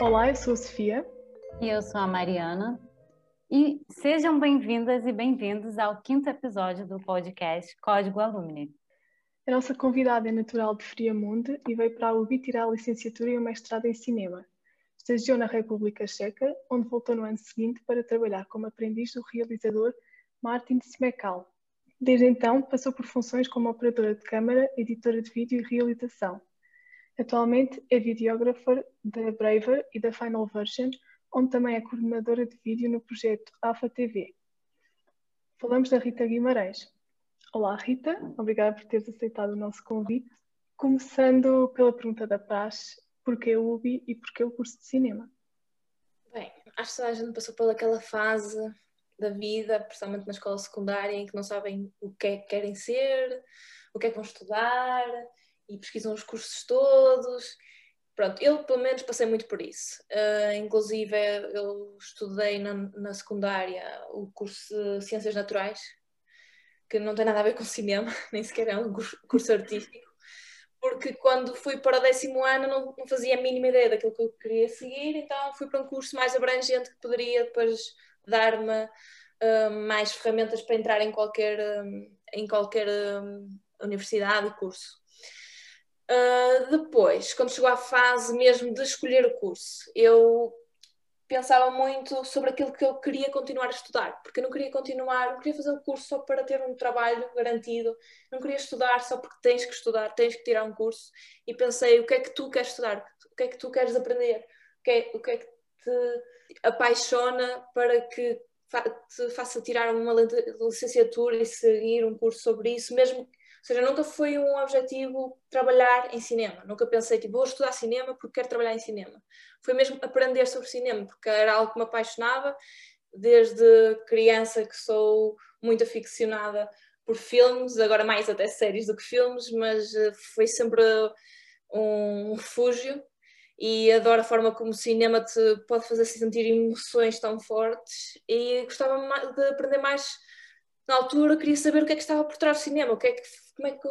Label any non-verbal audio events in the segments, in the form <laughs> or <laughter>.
Olá, eu sou a Sofia. E eu sou a Mariana. E sejam bem-vindas e bem-vindos ao quinto episódio do podcast Código Alumni. A nossa convidada é natural de Friamunde e veio para a UBI tirar a licenciatura e o mestrado em cinema. Estagiou na República Checa, onde voltou no ano seguinte para trabalhar como aprendiz do realizador Martin Smekal. Desde então, passou por funções como operadora de câmara, editora de vídeo e realização. Atualmente é videógrafa da Braver e da Final Version, onde também é coordenadora de vídeo no projeto AFA TV. Falamos da Rita Guimarães. Olá, Rita, obrigada por teres aceitado o nosso convite. Começando pela pergunta da praxe, porquê o UBI e porquê o curso de cinema? Bem, acho que a gente passou por aquela fase da vida, principalmente na escola secundária, em que não sabem o que é que querem ser, o que é que vão estudar e pesquisam os cursos todos. Pronto, eu pelo menos passei muito por isso. Uh, inclusive, eu estudei na, na secundária o curso de Ciências Naturais, que não tem nada a ver com cinema, <laughs> nem sequer é um curso artístico, porque quando fui para o décimo ano não, não, fazia a mínima ideia daquilo que eu queria seguir, então fui para um curso mais abrangente que poderia depois dar-me uh, mais ferramentas para entrar em qualquer, um, em qualquer um, universidade e curso. Uh, depois, quando chegou à fase mesmo de escolher o curso, eu pensava muito sobre aquilo que eu queria continuar a estudar, porque eu não queria continuar, não queria fazer o curso só para ter um trabalho garantido, não queria estudar só porque tens que estudar, tens que tirar um curso. E pensei, o que é que tu queres estudar? O que é que tu queres aprender? O que é, o que, é que te apaixona para que te faça tirar uma licenciatura e seguir um curso sobre isso, mesmo seja, nunca foi um objetivo trabalhar em cinema. Nunca pensei, tipo, vou estudar cinema porque quero trabalhar em cinema. Foi mesmo aprender sobre cinema, porque era algo que me apaixonava. Desde criança que sou muito aficionada por filmes, agora mais até séries do que filmes, mas eh, foi sempre um refúgio e adoro a forma como o cinema te pode fazer sentir emoções tão fortes e gostava de aprender mais na altura queria saber o que é que estava por trás do cinema, o que é que, como é que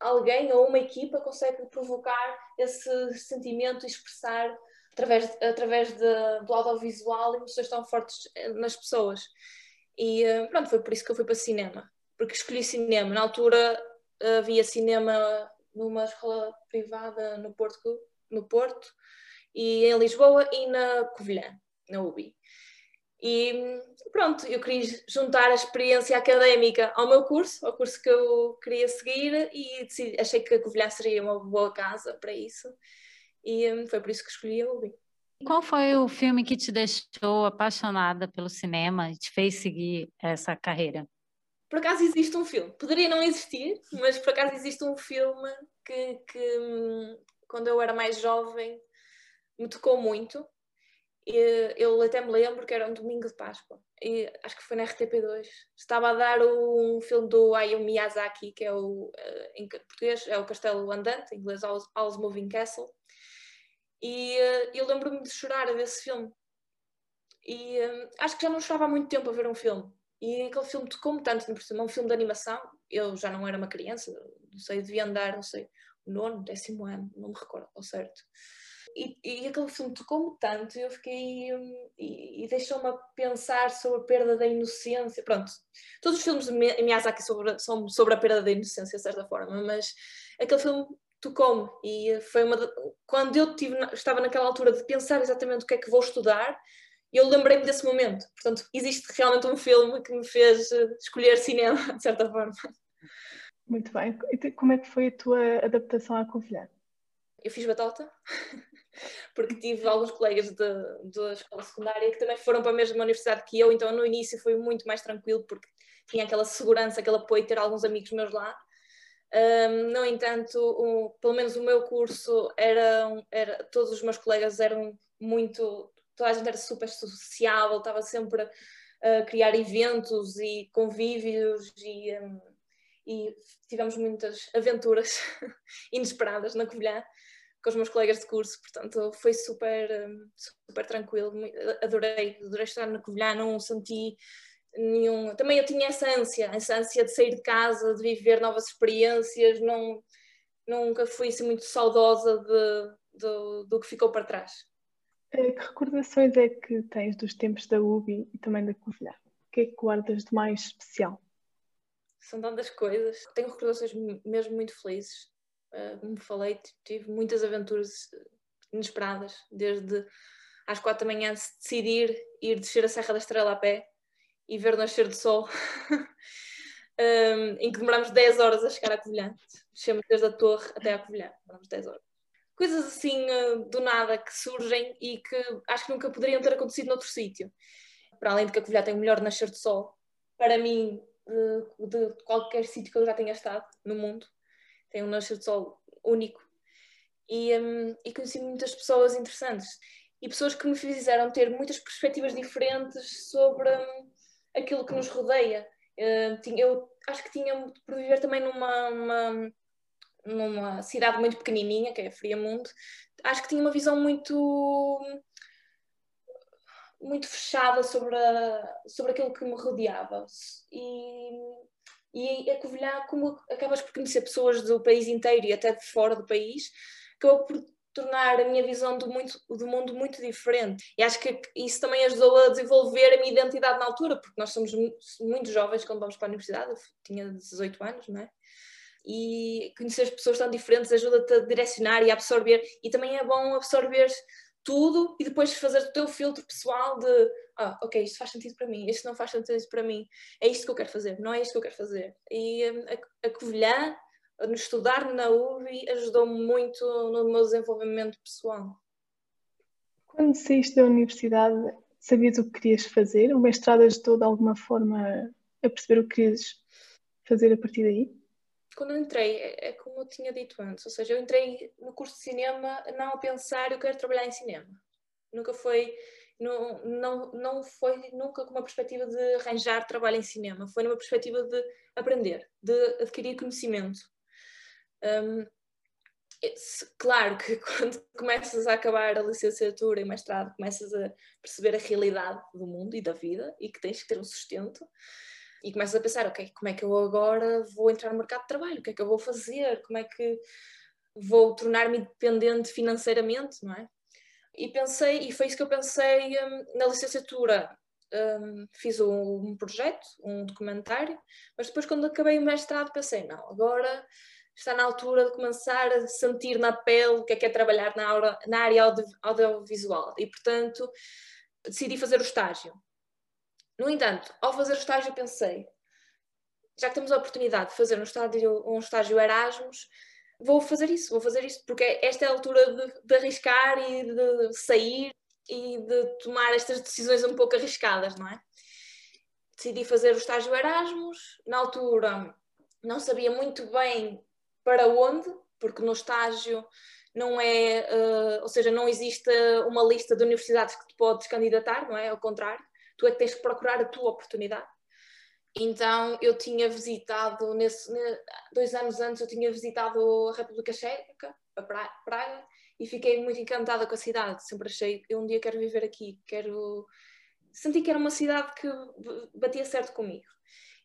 alguém ou uma equipa consegue provocar esse sentimento e expressar através, através de, do audiovisual emoções tão fortes eh, nas pessoas. E eh, pronto, foi por isso que eu fui para cinema, porque escolhi cinema. Na altura havia cinema numa escola privada no Porto, no Porto e em Lisboa e na Covilhã, na UBI. E pronto, eu queria juntar a experiência académica ao meu curso, ao curso que eu queria seguir, e decidi, achei que a Covilhã seria uma boa casa para isso, e hum, foi por isso que escolhi a UBI. Qual foi o filme que te deixou apaixonada pelo cinema e te fez seguir essa carreira? Por acaso existe um filme, poderia não existir, mas por acaso existe um filme que, que hum, quando eu era mais jovem me tocou muito eu até me lembro que era um domingo de Páscoa. E acho que foi na RTP2 estava a dar um filme do Hayao Miyazaki que é o eh, em português é o Castelo Andante em inglês All's Moving Castle. E eh, eu lembro-me de chorar a ver esse filme. E eh, acho que já não chorava há muito tempo a ver um filme. E aquele filme tocou-me tanto por cima, um filme de animação. Eu já não era uma criança não sei, devia andar, não sei o nono, décimo ano, não me recordo ao certo e, e aquele filme tocou-me tanto, eu fiquei. Um, e, e deixou-me a pensar sobre a perda da inocência. Pronto, todos os filmes de Miyazaki sobre, são sobre a perda da inocência, de certa forma, mas aquele filme tocou-me e foi uma. De, quando eu tive, estava naquela altura de pensar exatamente o que é que vou estudar, eu lembrei-me desse momento. Portanto, existe realmente um filme que me fez eh, escolher cinema, <laughs> de certa forma. Muito bem. E como é que foi a tua adaptação à Covilhã? Eu fiz batota. <laughs> porque tive alguns colegas da escola secundária que também foram para a mesma universidade que eu, então no início foi muito mais tranquilo porque tinha aquela segurança, aquele apoio de ter alguns amigos meus lá. Um, no entanto, pelo menos o meu curso era, era, todos os meus colegas eram muito, toda a gente era super sociável, estava sempre a criar eventos e convívios e, um, e tivemos muitas aventuras <laughs> inesperadas na Covilhã com os meus colegas de curso, portanto foi super, hum, super tranquilo, adorei, adorei estar na Covilhã, não senti nenhum. Também eu tinha essa ânsia, essa ânsia de sair de casa, de viver novas experiências, não, nunca fui assim muito saudosa de, de, do que ficou para trás. Eh, que recordações é que tens dos tempos da UBI e também da Covilhã? O que é que guardas de mais especial? São tantas coisas. Tenho recordações mesmo muito felizes. Como falei, tive muitas aventuras inesperadas, desde às quatro da manhã decidir ir descer a Serra da Estrela a pé e ver nascer do sol, um, <laughs> em que demoramos 10 horas a chegar à Covilhã. Descemos desde a torre até à Covilhã, demoramos 10 horas. Coisas assim uh, do nada que surgem e que acho que nunca poderiam ter acontecido noutro sítio. Para além de que a Covilhã tem o melhor nascer do sol, para mim, uh, de qualquer sítio que eu já tenha estado no mundo, tem um nascer do sol único. E, um, e conheci muitas pessoas interessantes e pessoas que me fizeram ter muitas perspectivas diferentes sobre um, aquilo que nos rodeia. Uh, eu acho que tinha por viver também numa, uma, numa cidade muito pequenininha, que é Friamundo, acho que tinha uma visão muito muito fechada sobre, a, sobre aquilo que me rodeava. E, e a Covilhã, como acabas por conhecer pessoas do país inteiro e até de fora do país, acabou por tornar a minha visão do, muito, do mundo muito diferente. E acho que isso também ajudou a desenvolver a minha identidade na altura, porque nós somos muito jovens quando vamos para a universidade, eu tinha 18 anos, não é? E conhecer as pessoas tão diferentes ajuda-te a direcionar e a absorver, e também é bom absorver tudo e depois fazer o teu filtro pessoal de ah, ok, isto faz sentido para mim, isto não faz sentido para mim, é isto que eu quero fazer, não é isto que eu quero fazer. E hum, a, a Covilhã no estudar na UBI ajudou-me muito no meu desenvolvimento pessoal. Quando saíste da universidade, sabias o que querias fazer? O mestrado ajudou de alguma forma a perceber o que querias fazer a partir daí? Quando eu entrei, é, é como eu tinha dito antes, ou seja, eu entrei no curso de cinema não a pensar eu quero trabalhar em cinema. Nunca foi, não, não, não foi nunca com uma perspectiva de arranjar trabalho em cinema, foi numa perspectiva de aprender, de adquirir conhecimento. Um, claro que <laughs> quando começas a acabar a licenciatura e mestrado, começas a perceber a realidade do mundo e da vida e que tens que ter um sustento e começas a pensar, ok, como é que eu agora vou entrar no mercado de trabalho? O que é que eu vou fazer? Como é que vou tornar-me independente financeiramente, não é? E pensei, e foi isso que eu pensei um, na licenciatura. Um, fiz um, um projeto, um documentário, mas depois quando acabei o mestrado pensei, não, agora está na altura de começar a sentir na pele o que é que é trabalhar na, aula, na área audio, audiovisual e, portanto, decidi fazer o estágio. No entanto, ao fazer o estágio pensei, já que temos a oportunidade de fazer um estágio, um estágio Erasmus, vou fazer isso, vou fazer isso, porque esta é a altura de, de arriscar e de sair e de tomar estas decisões um pouco arriscadas, não é? Decidi fazer o estágio Erasmus, na altura não sabia muito bem para onde, porque no estágio não é, uh, ou seja, não existe uma lista de universidades que te podes candidatar, não é? Ao contrário, tu é que tens que procurar a tua oportunidade. Então eu tinha visitado, nesse, dois anos antes, eu tinha visitado a República Checa, a Praga, e fiquei muito encantada com a cidade. Sempre achei, eu um dia quero viver aqui, quero. Senti que era uma cidade que batia certo comigo.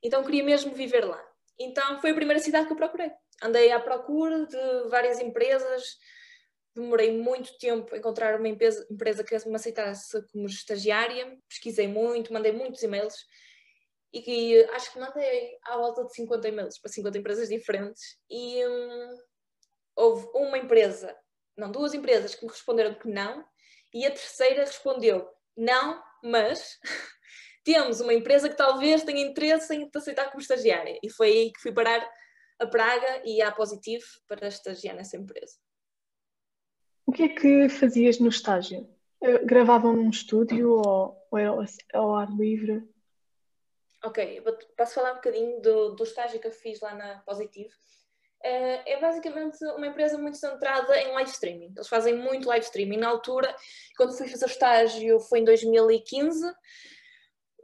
Então queria mesmo viver lá. Então foi a primeira cidade que eu procurei andei à procura de várias empresas, demorei muito tempo a encontrar uma empresa, que me aceitasse como estagiária, pesquisei muito, mandei muitos e-mails e que acho que mandei à volta de 50 e-mails para 50 empresas diferentes e hum, houve uma empresa, não, duas empresas que me responderam que não e a terceira respondeu não, mas <laughs> temos uma empresa que talvez tenha interesse em te aceitar como estagiária e foi aí que fui parar a Praga e a Positivo para estagiar nessa empresa. O que é que fazias no estágio? Eh, gravavam num estúdio ou, ou era ao ar livre? Ok, posso falar um bocadinho do, do estágio que eu fiz lá na Positivo. Eh, é basicamente uma empresa muito centrada em live streaming. Eles fazem muito live streaming. Na altura, quando fui fazer o estágio, foi em 2015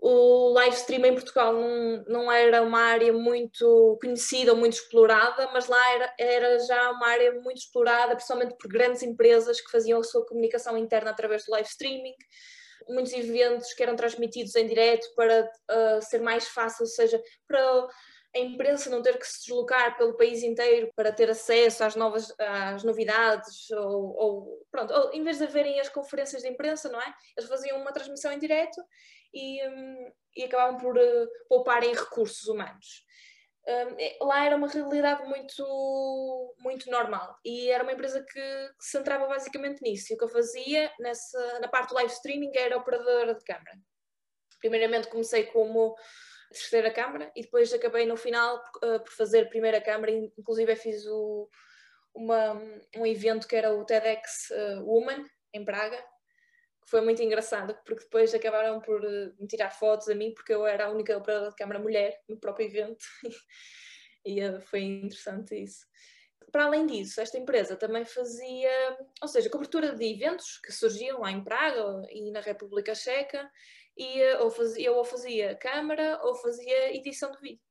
o live stream em Portugal não, não era uma área muito conhecida ou muito explorada, mas lá era, era já uma área muito explorada, principalmente por grandes empresas que faziam a sua comunicação interna através do live streaming. Muitos eventos que eram transmitidos em direto para uh, ser mais fácil, ou seja, para a imprensa não ter que se deslocar pelo país inteiro para ter acesso às novas às novidades ou, ou pronto, ou, em vez de verem as conferências de imprensa, não é? Eles faziam uma transmissão em direto e, um, e acabavam por pouparem recursos humanos. Um, lá era uma realidade muito, muito normal e era uma empresa que, se centrava basicamente nisso. E o que eu fazia nessa, na parte do live streaming era operadora de câmara. Primeiramente comecei como terceira câmara e depois acabei no final uh, por fazer primeira câmara, inclusive fiz o, uma, um evento que era o TEDx uh, Woman em Praga foi muito engraçado, porque depois acabaram por me tirar fotos a mim, porque eu era a única operadora de câmara mulher no próprio evento, <laughs> e uh, foi interessante isso. Para além disso, esta empresa também fazia, ou seja, cobertura de eventos que surgiam lá em Praga e na República Checa, e uh, ou fazia, eu ou fazia câmara ou fazia edição de vídeo.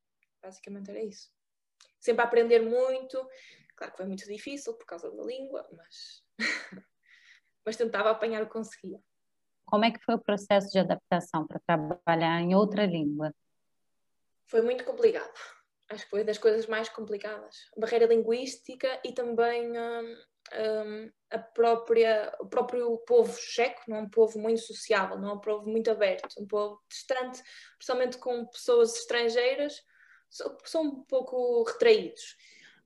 Basicamente era isso. Sempre a aprender muito, claro que foi muito difícil por causa da língua, mas <laughs> mas tentava apanhar o que conseguia. Como é que foi o processo de adaptação para trabalhar em outra língua? Foi muito complicado. Acho que foi das coisas mais complicadas. Barreira linguística e também hum, hum, a própria, o próprio povo checo não é um povo muito sociável, não é um povo muito aberto, um povo distante, principalmente com pessoas estrangeiras, são um pouco retraídos.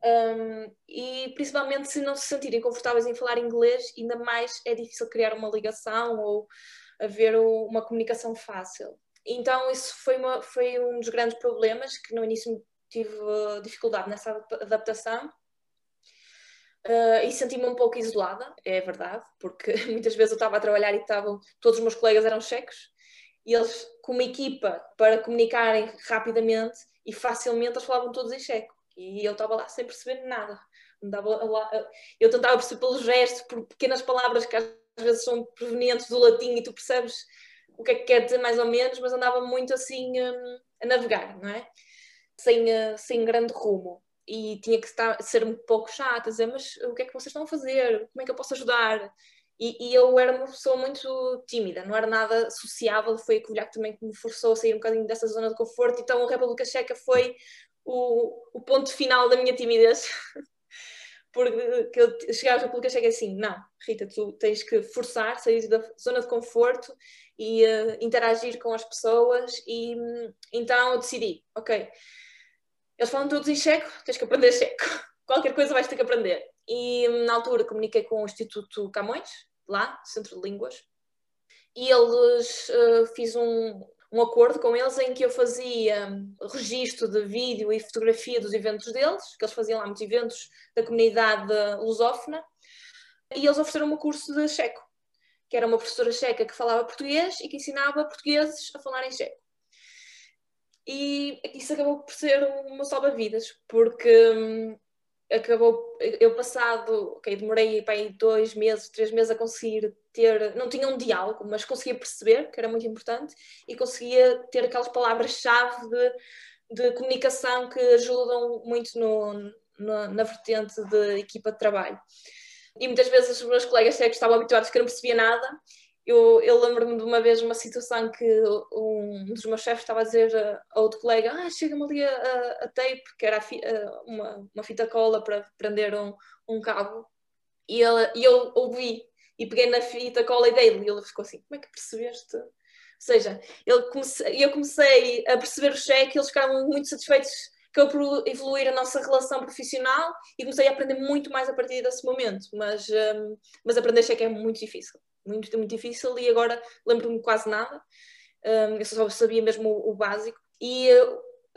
Um, e principalmente se não se sentirem confortáveis em falar inglês, ainda mais é difícil criar uma ligação ou haver uma comunicação fácil. Então, isso foi, uma, foi um dos grandes problemas que no início tive dificuldade nessa adaptação. Uh, e senti-me um pouco isolada, é verdade, porque <laughs> muitas vezes eu estava a trabalhar e estavam, todos os meus colegas eram checos e eles, como equipa, para comunicarem rapidamente e facilmente, eles falavam todos em checo. E eu estava lá sem perceber nada. Lá, eu tentava perceber pelos gestos, por pequenas palavras que às vezes são provenientes do latim e tu percebes o que é que quer dizer mais ou menos, mas andava muito assim um, a navegar, não é? Sem, uh, sem grande rumo. E tinha que estar, ser um pouco chata, dizer, mas o que é que vocês estão a fazer? Como é que eu posso ajudar? E, e, eu era uma pessoa muito tímida, não era nada sociável, foi a colher também que me forçou a sair um bocadinho dessa zona de conforto, então a República Checa foi o, o ponto final da minha timidez. <laughs> Porque eu chegava à República Checa assim, não, Rita, tu tens que forçar, sair da zona de conforto e uh, interagir com as pessoas e um, então eu decidi, ok, eles falam todos em checo, tens que aprender checo, <laughs> qualquer coisa vais ter que aprender. E hum, na altura comuniquei com o Instituto Camões, lá, Centro de Línguas, e eles uh, fiz um, um acordo com eles em que eu fazia registro de vídeo e fotografia dos eventos deles, que eles faziam lá muitos eventos da comunidade lusófona, e eles ofereceram um curso de checo, que era uma professora checa que falava português e que ensinava portugueses a falar em checo. E isso acabou por ser uma salva-vidas, porque hum, acabou, eu passado, ok, demorei para aí dois meses, três meses a conseguir ter, não tinha um diálogo, mas conseguia perceber, que era muito importante, e conseguia ter aquelas palavras-chave de, de comunicação que ajudam muito no, no, na vertente de equipa de trabalho. E muitas vezes os meus colegas que estavam habituados que não percebia nada, eu, eu lembro-me de uma vez uma situação que um dos meus chefes estava a dizer a outro colega ah, chega-me ali a, a, tape, que era fi, a, uma, uma fita cola para prender um, um cabo e, e eu ouvi e peguei na fita cola e dei-lhe e ele ficou assim, como é que percebeste? Ou seja, ele comece, eu comecei a perceber o cheque, eles ficaram muito satisfeitos acabou por evoluir a nossa relação profissional e comecei a aprender muito mais a partir desse momento, mas, um, mas aprender cheque é muito difícil muito, muito difícil e agora lembro-me quase nada. Um, eu só sabia mesmo o, o básico. E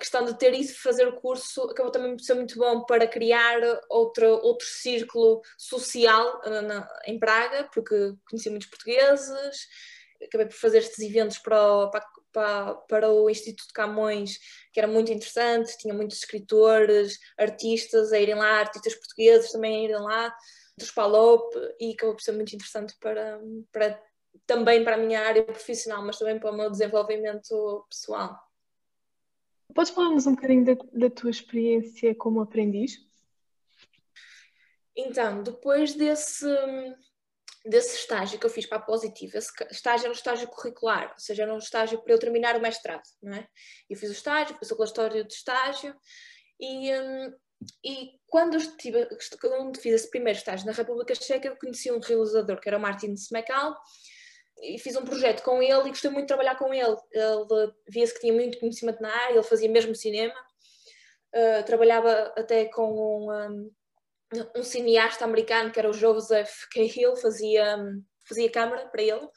questão de ter isso, fazer o curso, acabou também por ser muito bom para criar outro, outro círculo social uh, na, em Praga, porque conheci muitos portugueses, acabei por fazer estes eventos para o, para, para o Instituto Camões, que era muito interessante, tinha muitos escritores, artistas a irem lá, artistas portugueses também a irem lá dos PALOP e acabou por ser muito interessante para, para, também para a minha área profissional, mas também para o meu desenvolvimento pessoal. Podes falar-nos um bocadinho da, da tua experiência como aprendiz? Então, depois desse, desse estágio que eu fiz para a Positiva, esse estágio era um estágio curricular, ou seja, era um estágio para eu terminar o mestrado, não é? Eu fiz o estágio, fiz o relatório de estágio e, um, e quando, estive, quando fiz esse primeiro estágio na República Checa, eu conheci um realizador que era o Martin Smekal e fiz um projeto com ele e gostei muito de trabalhar com ele. Ele via-se que tinha muito conhecimento na área, ele fazia mesmo cinema, uh, trabalhava até com um, um um cineasta americano que era o Joseph Cahill, fazia, fazia câmara para ele.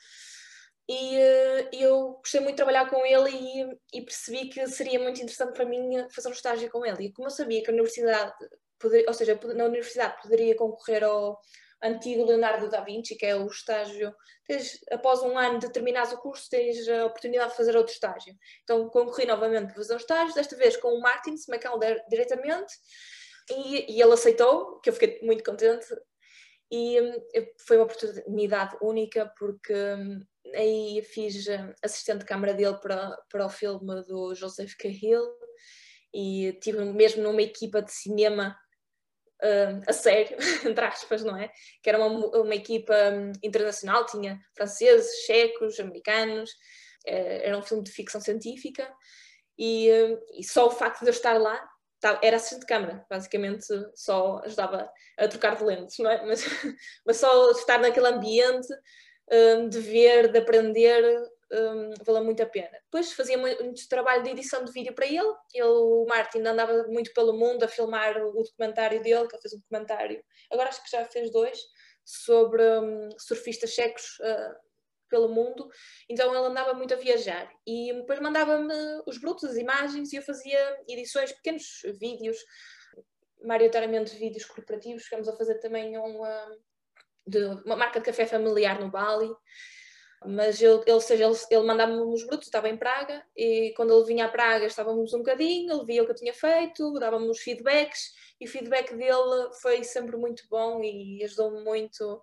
E uh, eu gostei muito de trabalhar com ele e, e, percebi que seria muito interessante para mim fazer um estágio com ele. E como eu sabia que a universidade, poder, ou seja, na universidade poderia concorrer ao antigo Leonardo da Vinci, que é o estágio, tens, após um ano de terminares o curso, tens a oportunidade de fazer outro estágio. Então concorri novamente para fazer um estágio, desta vez com o Martin Smacalder diretamente, e, e ele aceitou, que eu fiquei muito contente, e um, foi uma oportunidade única porque um, aí fiz um, assistente de câmara dele para, para o filme do Joseph Cahill e tive mesmo numa equipa de cinema uh, a sério, <laughs> entre aspas, não é? Que era uma, uma equipa um, internacional, tinha franceses, checos, americanos, uh, era um filme de ficção científica e, uh, e só o facto de eu estar lá era assistente de câmara, basicamente só ajudava a trocar de lentes, não é? Mas, <laughs> mas só estar naquele ambiente de ver, de aprender, um, valeu muito a pena. Depois fazia muito, trabalho de edição de vídeo para ele, ele, o Martin, andava muito pelo mundo a filmar o documentário dele, que ele fez um documentário, agora acho que já fez dois, sobre um, surfistas checos uh, pelo mundo, então ele andava muito a viajar. E depois mandava-me os brutos, as imagens e eu fazia edições, pequenos vídeos, maioritariamente vídeos corporativos, chegamos a fazer também uma, de uma marca de café familiar no Bali, mas ele, ele, seja, ele, ele mandava-me os brutos, estava em Praga, e quando ele vinha a Praga estávamos um bocadinho, ele via o que eu tinha feito, dava-me os feedbacks, e o feedback dele foi sempre muito bom e ajudou-me muito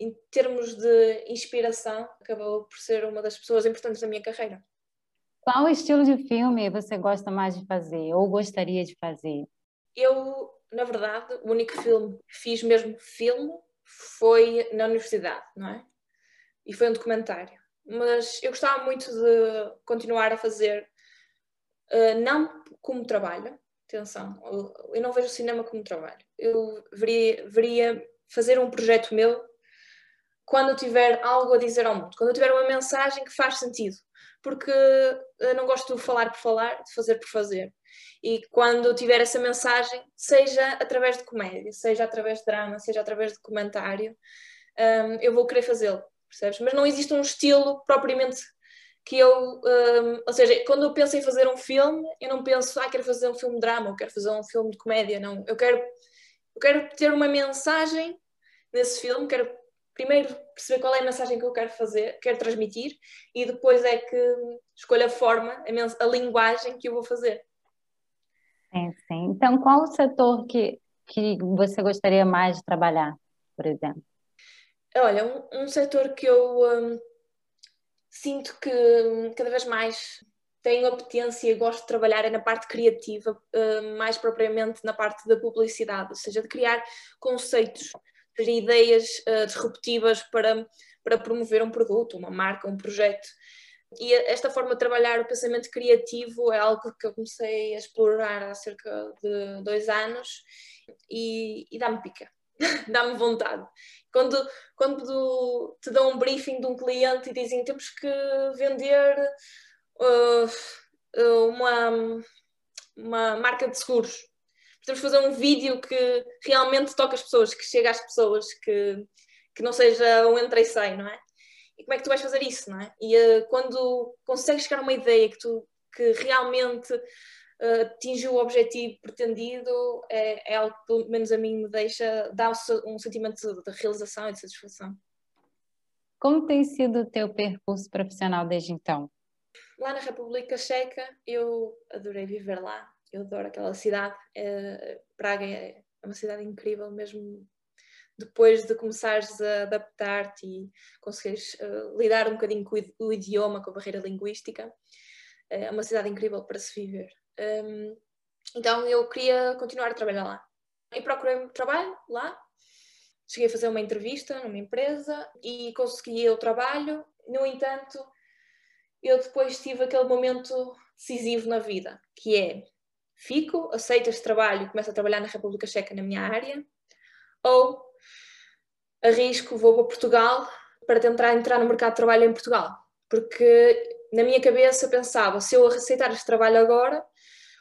em termos de inspiração, acabou por ser uma das pessoas importantes da minha carreira. Qual estilo de filme você gosta mais de fazer ou gostaria de fazer? Eu, na verdade, o único filme que fiz mesmo filme foi na universidade, não é? E foi um documentário. Mas eu gostava muito de continuar a fazer, uh, não como trabalho, atenção, eu não vejo o cinema como trabalho. Eu veria, veria fazer um projeto meu quando eu tiver algo a dizer ao mundo, quando eu tiver uma mensagem que faz sentido, porque eu não gosto de falar por falar, de fazer por fazer. E quando eu tiver essa mensagem, seja através de comédia, seja através de drama, seja através de comentário, um, eu vou querer fazê-lo, percebes? Mas não existe um estilo propriamente que eu, um, ou seja, quando eu penso em fazer um filme, eu não penso, ah, quero fazer um filme de drama, ou quero fazer um filme de comédia, não. Eu quero, eu quero ter uma mensagem nesse filme, quero primeiro perceber qual é a mensagem que eu quero fazer, quero transmitir, e depois é que escolho a forma, a, a linguagem que eu vou fazer. Sim, sim. Então, qual o setor que, que você gostaria mais de trabalhar, por exemplo? Olha, um, um setor que eu um, sinto que cada vez mais tenho apetência e gosto de trabalhar é na parte criativa, hum, mais propriamente na parte da publicidade, ou seja, de criar conceitos ter ideias uh, disruptivas para, para promover um produto, uma marca, um projeto. E esta forma de trabalhar o pensamento criativo é algo que eu comecei a explorar há cerca de dois anos e, e dá-me pica, <laughs> dá-me vontade. Quando, quando te dão um briefing de um cliente e dizem temos que vender uh, uma, uma marca de seguros, temos fazer um vídeo que realmente toque as pessoas, que chegue às pessoas, que, que não seja um entra e sai, não é? E como é que tu vais fazer isso, não é? E uh, quando consegues chegar a uma ideia que, tu, que realmente uh, atingiu o objetivo pretendido, é, é algo que pelo menos a mim me deixa, dá um sentimento de realização e de satisfação. Como tem sido o teu percurso profissional desde então? Lá na República Checa, eu adorei viver lá eu adoro aquela cidade. É, Praga é, é uma cidade incrível, mesmo depois de começares a adaptar-te e conseguires uh, lidar um bocadinho com o, idioma, com a barreira linguística. É uma cidade incrível para se viver. Um, então eu queria continuar a trabalhar lá. E procurei trabalho lá cheguei a fazer uma entrevista numa empresa e consegui o trabalho. No entanto, eu depois tive aquele momento decisivo na vida, que é fico, aceito este trabalho e começo a trabalhar na República Checa na minha área, ou arrisco, vou para Portugal para tentar entrar no mercado de trabalho em Portugal. Porque na minha cabeça pensava, se eu aceitar este trabalho agora,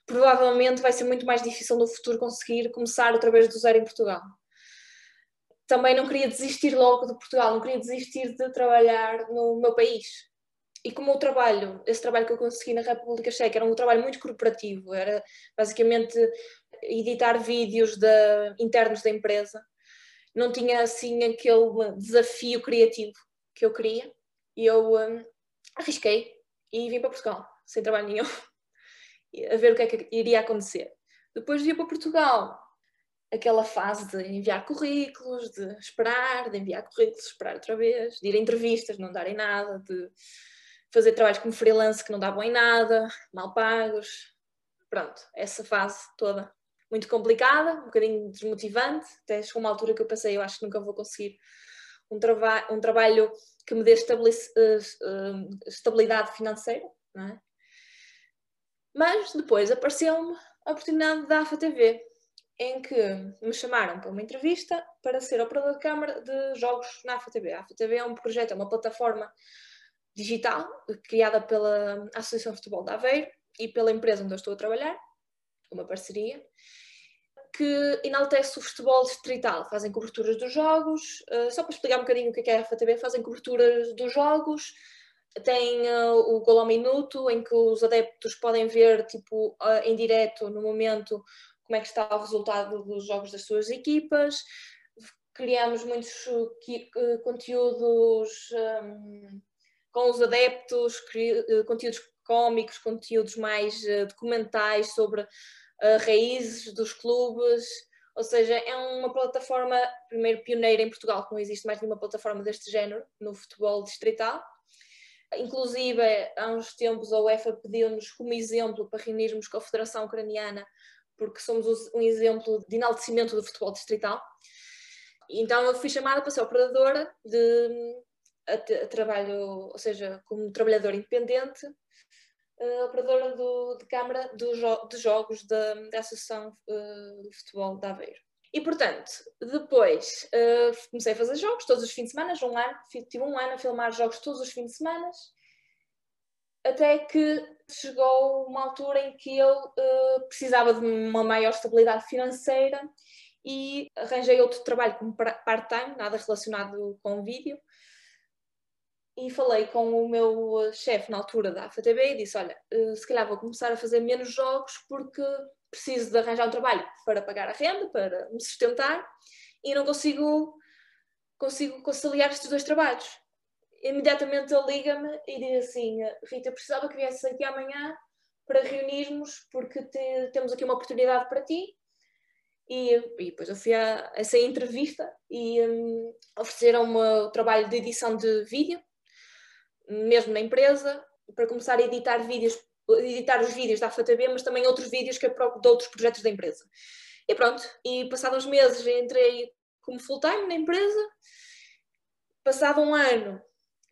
provavelmente vai ser muito mais difícil no futuro conseguir começar outra vez do zero em Portugal. Também não queria desistir logo de Portugal, não queria desistir de trabalhar no meu país. E como o trabalho, esse trabalho que eu consegui na República Checa era um trabalho muito corporativo, era basicamente editar vídeos de, internos da empresa, não tinha assim aquele desafio criativo que eu queria, e eu um, arrisquei e vim para Portugal, sem trabalho nenhum, <laughs> a ver o que é que iria acontecer. Depois de ir para Portugal, aquela fase de enviar currículos, de esperar, de enviar currículos, esperar outra vez, de ir a entrevistas, não darem nada, de fazer trabalhos como freelance que não davam em nada, mal pagos. Pronto, essa fase toda muito complicada, um bocadinho desmotivante. Até chegou uma altura que eu pensei, eu acho que nunca vou conseguir um, trava um trabalho que me dê uh, estabilidade financeira, é? Mas depois apareceu-me a oportunidade da AFA TV, em que me chamaram para uma entrevista para ser operador de câmara de jogos na AFA TV. A AFA TV é um projeto, é uma plataforma digital criada pela Associação de Futebol de Aveiro e pela empresa onde eu estou a trabalhar, uma parceria, que enaltece o futebol distrital. Fazem coberturas dos jogos, uh, só para explicar um bocadinho o que é a FATB, fazem coberturas dos jogos, tem uh, o gol ao minuto, em que os adeptos podem ver tipo, uh, em direto, no momento, como é que está o resultado dos jogos das suas equipas. Criamos muitos conteúdos um, com os adeptos, conteúdos cómicos, conteúdos mais documentais sobre raízes dos clubes, ou seja, é uma plataforma, primeiro pioneira em Portugal, que não existe mais nenhuma plataforma deste género no futebol distrital. Inclusive, há uns tempos a UEFA pediu-nos como exemplo para reunirmos com a Federação Ucraniana, porque somos um exemplo de enaltecimento do futebol distrital. Então eu fui chamada para ser operadora de a, trabalho, ou seja, como trabalhadora independente uh, operadora do, de câmara do jo de jogos da, da Associação uh, de Futebol de Aveiro. E, portanto, depois uh, comecei a fazer jogos todos os fins de semana, um ano, tive um ano a filmar jogos todos os fins de semana, até que chegou uma altura em que eu uh, precisava de uma maior estabilidade financeira e arranjei outro trabalho como part-time, nada relacionado com vídeo, e falei com o meu eh, chefe na altura da AFATB e disse: Olha, se calhar vou começar a fazer menos jogos porque preciso de arranjar um trabalho para pagar a renda, para me sustentar e não consigo, consigo conciliar estes dois trabalhos. Imediatamente ele liga-me e diz assim: Rita, precisava que viesse aqui amanhã para reunirmos porque te, temos aqui uma oportunidade para ti. E, e depois eu fui a essa entrevista e um, ofereceram-me o trabalho de edição de vídeo mesmo na empresa, para começar a editar vídeos, editar os vídeos da FATB, mas também outros vídeos que é de outros projetos da empresa. E pronto, e passados uns meses entrei como full-time na empresa, passado um ano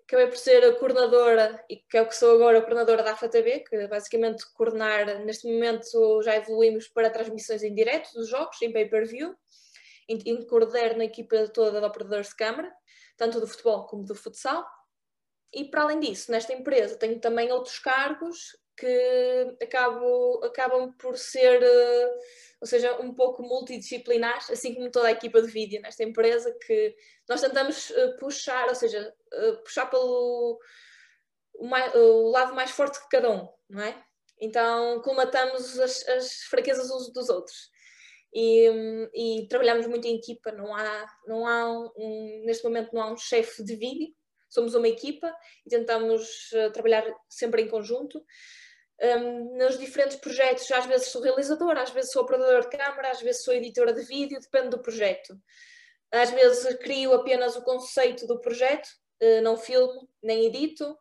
acabei por ser a coordenadora, e que é o que sou agora, a coordenadora da FATB, que é basicamente coordenar, neste momento já evoluímos para transmissões em direto dos jogos, em pay-per-view, e coordeno a equipa toda de operadores de câmara, tanto do futebol como do futsal, e para além disso, nesta empresa tenho também outros cargos que acabo, acabam por ser, uh, ou seja, um pouco multidisciplinares, assim como toda a equipa de vídeo nesta empresa, que nós tentamos uh, puxar, ou seja, uh, puxar pelo o, mais, o, lado mais forte de cada um, não é? Então, colmatamos as, as fraquezas uns dos outros. E, um, e, trabalhamos muito em equipa, não há, não há um, neste momento não há um chefe de vídeo, somos uma equipa e tentamos trabalhar sempre em conjunto. Um, nos diferentes projetos, às vezes sou realizadora, às vezes sou operadora de câmara, às vezes sou editora de vídeo, depende do projeto. Às vezes crio apenas o conceito do projeto, uh, não filmo, nem edito,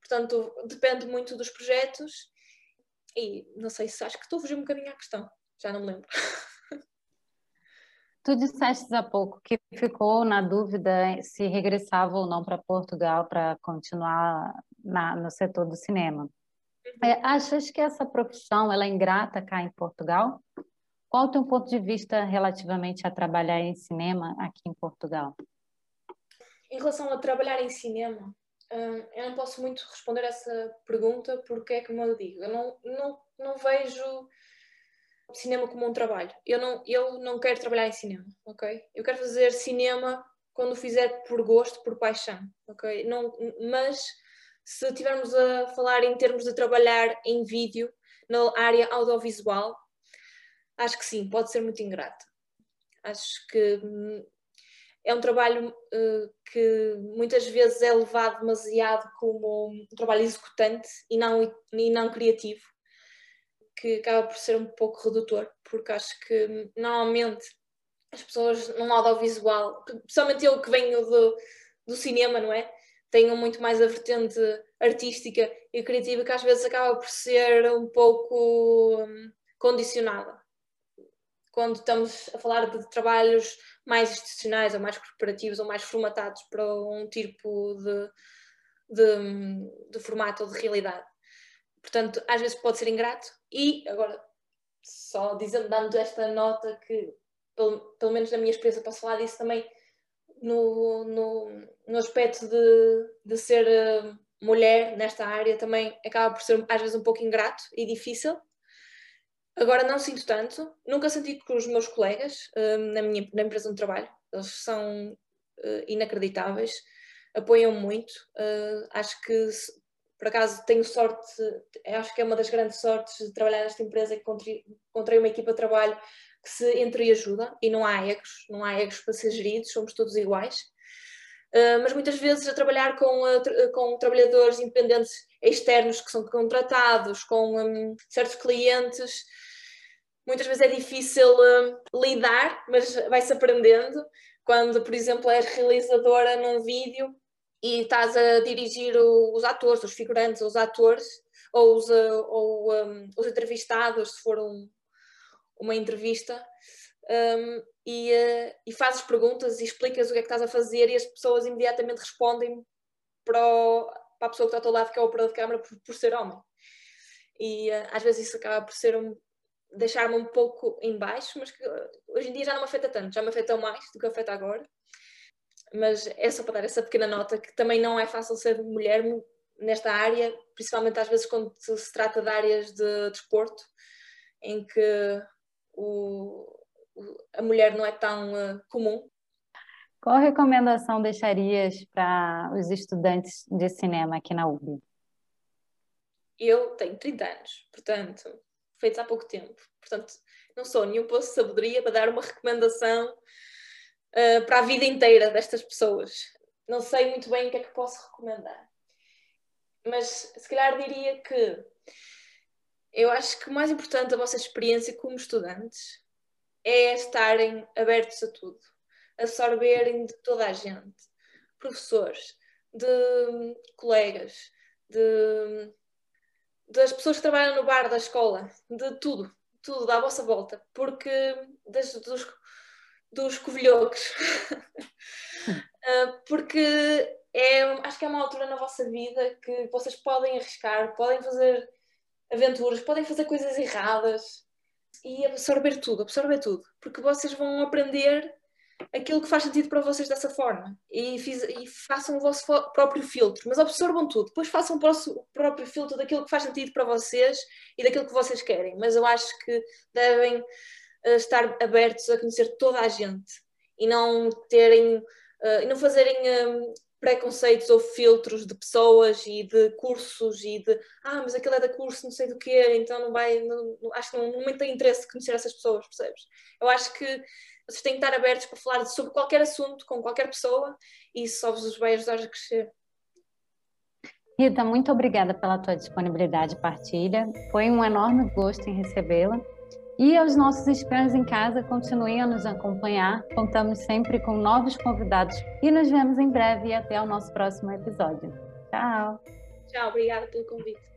portanto depende muito dos projetos. E não sei se acho que estou a fugir um bocadinho à questão, já não me lembro. Tu disseste há pouco que ficou na dúvida se regressava ou não para Portugal para continuar na, no setor do cinema. É, achas que essa profissão ela é ingrata cá em Portugal? Qual o teu ponto de vista relativamente a trabalhar em cinema aqui em Portugal? Em relação a trabalhar em cinema, hum, eu não posso muito responder essa pergunta porque é como eu digo, eu não, não, não vejo cinema como um trabalho. Eu não, eu não quero trabalhar em cinema, ok? Eu quero fazer cinema quando fizer por gosto, por paixão, ok? Não, mas se estivermos a falar em termos de trabalhar em vídeo, na área audiovisual, acho que sim, pode ser muito ingrato. Acho que hum, é um trabalho uh, que muitas vezes é levado demasiado como um trabalho executante e não, e não criativo que acaba por ser um pouco redutor, porque acho que normalmente as pessoas num audiovisual, principalmente eu que venho do, do cinema, não é? Tenham muito mais a vertente artística e criativa que às vezes acaba por ser um pouco hum, condicionada. Quando estamos a falar de trabalhos mais institucionais ou mais corporativos ou mais formatados para um tipo de, de, hum, de formato ou de realidade. Portanto, às vezes pode ser ingrato e, agora, só dizendo, dando esta nota que, pelo, pelo menos na minha experiência, posso falar disso também no, no, no aspecto de, de ser uh, mulher nesta área, também acaba por ser às vezes um pouco ingrato e difícil. Agora não sinto tanto, nunca senti com os meus colegas uh, na minha na empresa de trabalho, eles são uh, inacreditáveis, apoiam muito. acho que por acaso tenho sorte, acho que é uma das grandes sortes de trabalhar nesta empresa que encontrei uma equipa de trabalho que se entreajuda e não há egos, não há egos para ser geridos, somos todos iguais. Uh, mas muitas vezes a trabalhar com, uh, com trabalhadores independentes externos que são contratados, com um, certos clientes, muitas vezes é difícil uh, lidar, mas vai-se aprendendo. Quando, por exemplo, és realizadora num vídeo e estás a dirigir o, os atores, os figurantes, os atores, ou os, ou, um, os entrevistados, se for um, uma entrevista, um, e, uh, e fazes perguntas e explicas o que é que estás a fazer e as pessoas imediatamente respondem para, o, para a pessoa que está ao teu lado, que é o operador de câmara, por, por ser homem. E uh, às vezes isso acaba por ser um, deixar-me um pouco em baixo, mas que hoje em dia já não me afeta tanto, já me afeta mais do que afeta agora mas é só para dar essa pequena nota que também não é fácil ser mulher nesta área, principalmente às vezes quando se trata de áreas de desporto, em que o, a mulher não é tão uh, comum. Qual recomendação deixarias para os estudantes de cinema aqui na UB? Eu tenho 30 anos, portanto, feitos há pouco tempo. Portanto, não sou nenhum poço de sabedoria para dar uma recomendação uh, para a vida inteira destas pessoas. Não sei muito bem o que é que posso recomendar. Mas se calhar diria que eu acho que o mais importante da vossa experiência como estudantes é estarem abertos a tudo, absorverem de toda a gente, professores, de colegas, de, das pessoas que trabalham no bar da escola, de tudo, tudo à vossa volta, porque desde dos dos covilhocos. uh, <laughs> porque é, acho que é uma altura na vossa vida que vocês podem arriscar, podem fazer aventuras, podem fazer coisas erradas e absorver tudo, absorver tudo, porque vocês vão aprender aquilo que faz sentido para vocês dessa forma. E, fiz, e façam o vosso próprio filtro, mas absorvam tudo, depois façam o vosso próprio filtro daquilo que faz sentido para vocês e daquilo que vocês querem, mas eu acho que devem estar abertos a conhecer toda a gente e não terem uh, e não fazerem um, preconceitos ou filtros de pessoas e de cursos e de ah, mas aquele é da curso, não sei do que então não vai, não, acho que não, não tem interesse de conhecer essas pessoas, percebes? Eu acho que vocês têm que estar abertos para falar sobre qualquer assunto com qualquer pessoa e isso só vos vai ajudar a crescer. Rita, muito obrigada pela tua disponibilidade e partilha. Foi um enorme gosto em recebê-la. E aos nossos espiões em casa, continuem a nos acompanhar. Contamos sempre com novos convidados e nos vemos em breve e até o nosso próximo episódio. Tchau! Tchau, obrigada pelo convite.